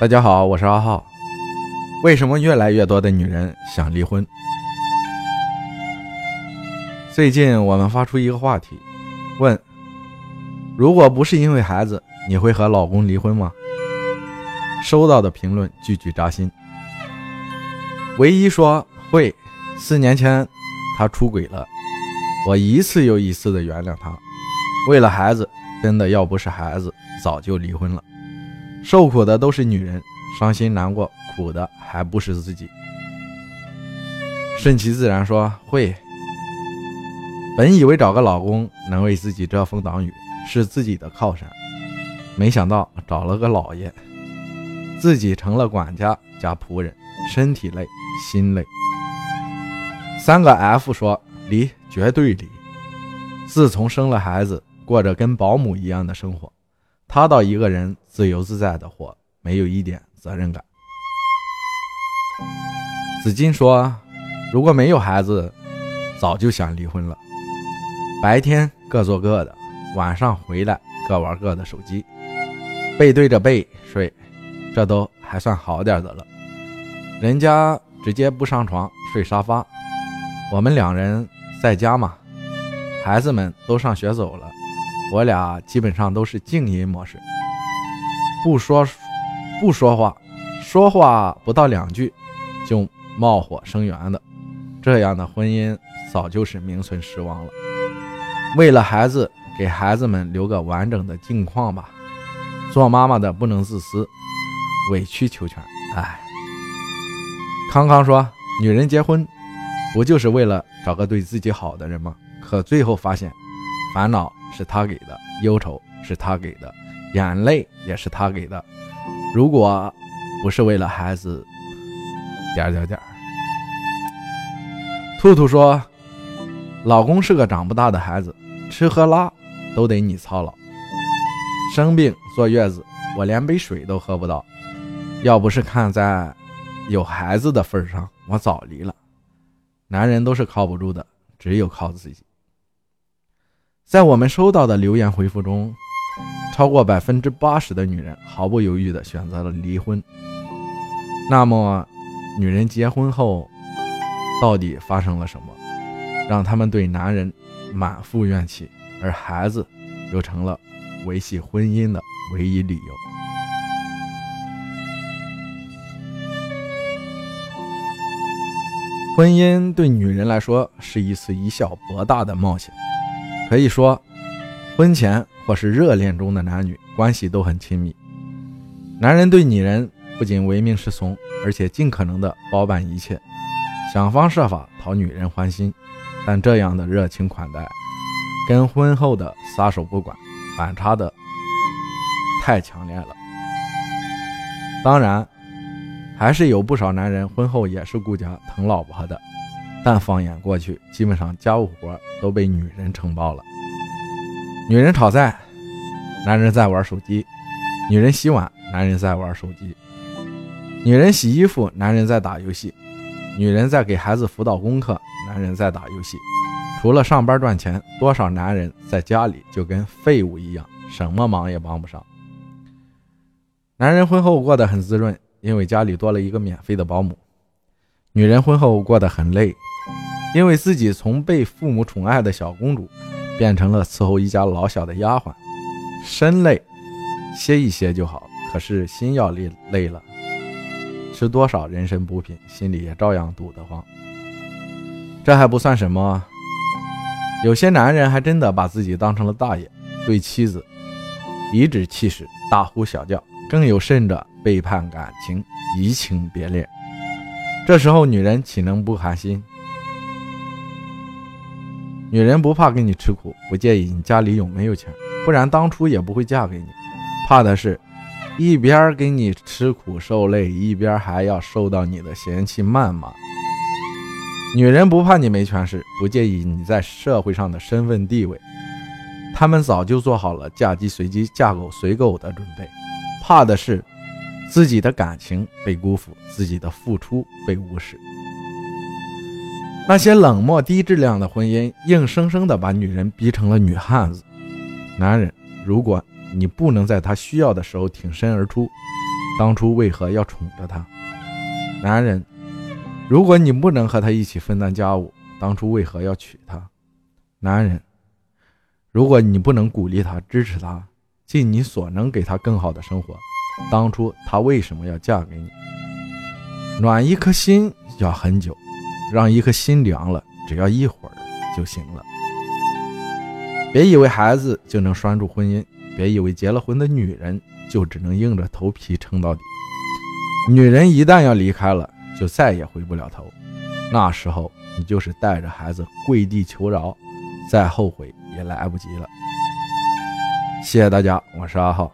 大家好，我是阿浩。为什么越来越多的女人想离婚？最近我们发出一个话题，问：如果不是因为孩子，你会和老公离婚吗？收到的评论句句扎心。唯一说会，四年前他出轨了，我一次又一次的原谅他。为了孩子，真的要不是孩子，早就离婚了。受苦的都是女人，伤心难过，苦的还不是自己。顺其自然说会。本以为找个老公能为自己遮风挡雨，是自己的靠山，没想到找了个老爷，自己成了管家加仆人，身体累，心累。三个 F 说离，绝对离。自从生了孩子，过着跟保姆一样的生活。他倒一个人自由自在的活，没有一点责任感。子金说：“如果没有孩子，早就想离婚了。白天各做各的，晚上回来各玩各的手机，背对着背睡，这都还算好点的了。人家直接不上床睡沙发，我们两人在家嘛，孩子们都上学走了。”我俩基本上都是静音模式，不说不说话，说话不到两句就冒火生源的，这样的婚姻早就是名存实亡了。为了孩子，给孩子们留个完整的境况吧。做妈妈的不能自私，委曲求全。哎，康康说，女人结婚不就是为了找个对自己好的人吗？可最后发现，烦恼。是他给的忧愁，是他给的眼泪，也是他给的。如果不是为了孩子，点点点。兔兔说：“老公是个长不大的孩子，吃喝拉都得你操劳。生病坐月子，我连杯水都喝不到。要不是看在有孩子的份上，我早离了。男人都是靠不住的，只有靠自己。”在我们收到的留言回复中，超过百分之八十的女人毫不犹豫地选择了离婚。那么，女人结婚后到底发生了什么，让他们对男人满腹怨气，而孩子又成了维系婚姻的唯一理由？婚姻对女人来说是一次以小博大的冒险。可以说，婚前或是热恋中的男女关系都很亲密。男人对女人不仅唯命是从，而且尽可能的包办一切，想方设法讨女人欢心。但这样的热情款待，跟婚后的撒手不管，反差的太强烈了。当然，还是有不少男人婚后也是顾家疼老婆的。但放眼过去，基本上家务活都被女人承包了。女人炒菜，男人在玩手机；女人洗碗，男人在玩手机；女人洗衣服，男人在打游戏；女人在给孩子辅导功课，男人在打游戏。除了上班赚钱，多少男人在家里就跟废物一样，什么忙也帮不上。男人婚后过得很滋润，因为家里多了一个免费的保姆；女人婚后过得很累。因为自己从被父母宠爱的小公主，变成了伺候一家老小的丫鬟，身累，歇一歇就好。可是心要累累了，吃多少人参补品，心里也照样堵得慌。这还不算什么，有些男人还真的把自己当成了大爷，对妻子颐指气使，大呼小叫，更有甚者背叛感情，移情别恋。这时候女人岂能不寒心？女人不怕给你吃苦，不介意你家里有没有钱，不然当初也不会嫁给你。怕的是，一边给你吃苦受累，一边还要受到你的嫌弃谩骂。女人不怕你没权势，不介意你在社会上的身份地位，她们早就做好了嫁鸡随鸡、嫁狗随狗的准备。怕的是，自己的感情被辜负，自己的付出被无视。那些冷漠低质量的婚姻，硬生生的把女人逼成了女汉子。男人，如果你不能在她需要的时候挺身而出，当初为何要宠着她？男人，如果你不能和她一起分担家务，当初为何要娶她？男人，如果你不能鼓励她、支持她，尽你所能给她更好的生活，当初她为什么要嫁给你？暖一颗心要很久，让一颗心凉了，只要一会儿就行了。别以为孩子就能拴住婚姻，别以为结了婚的女人就只能硬着头皮撑到底。女人一旦要离开了，就再也回不了头。那时候你就是带着孩子跪地求饶，再后悔也来不及了。谢谢大家，我是阿浩。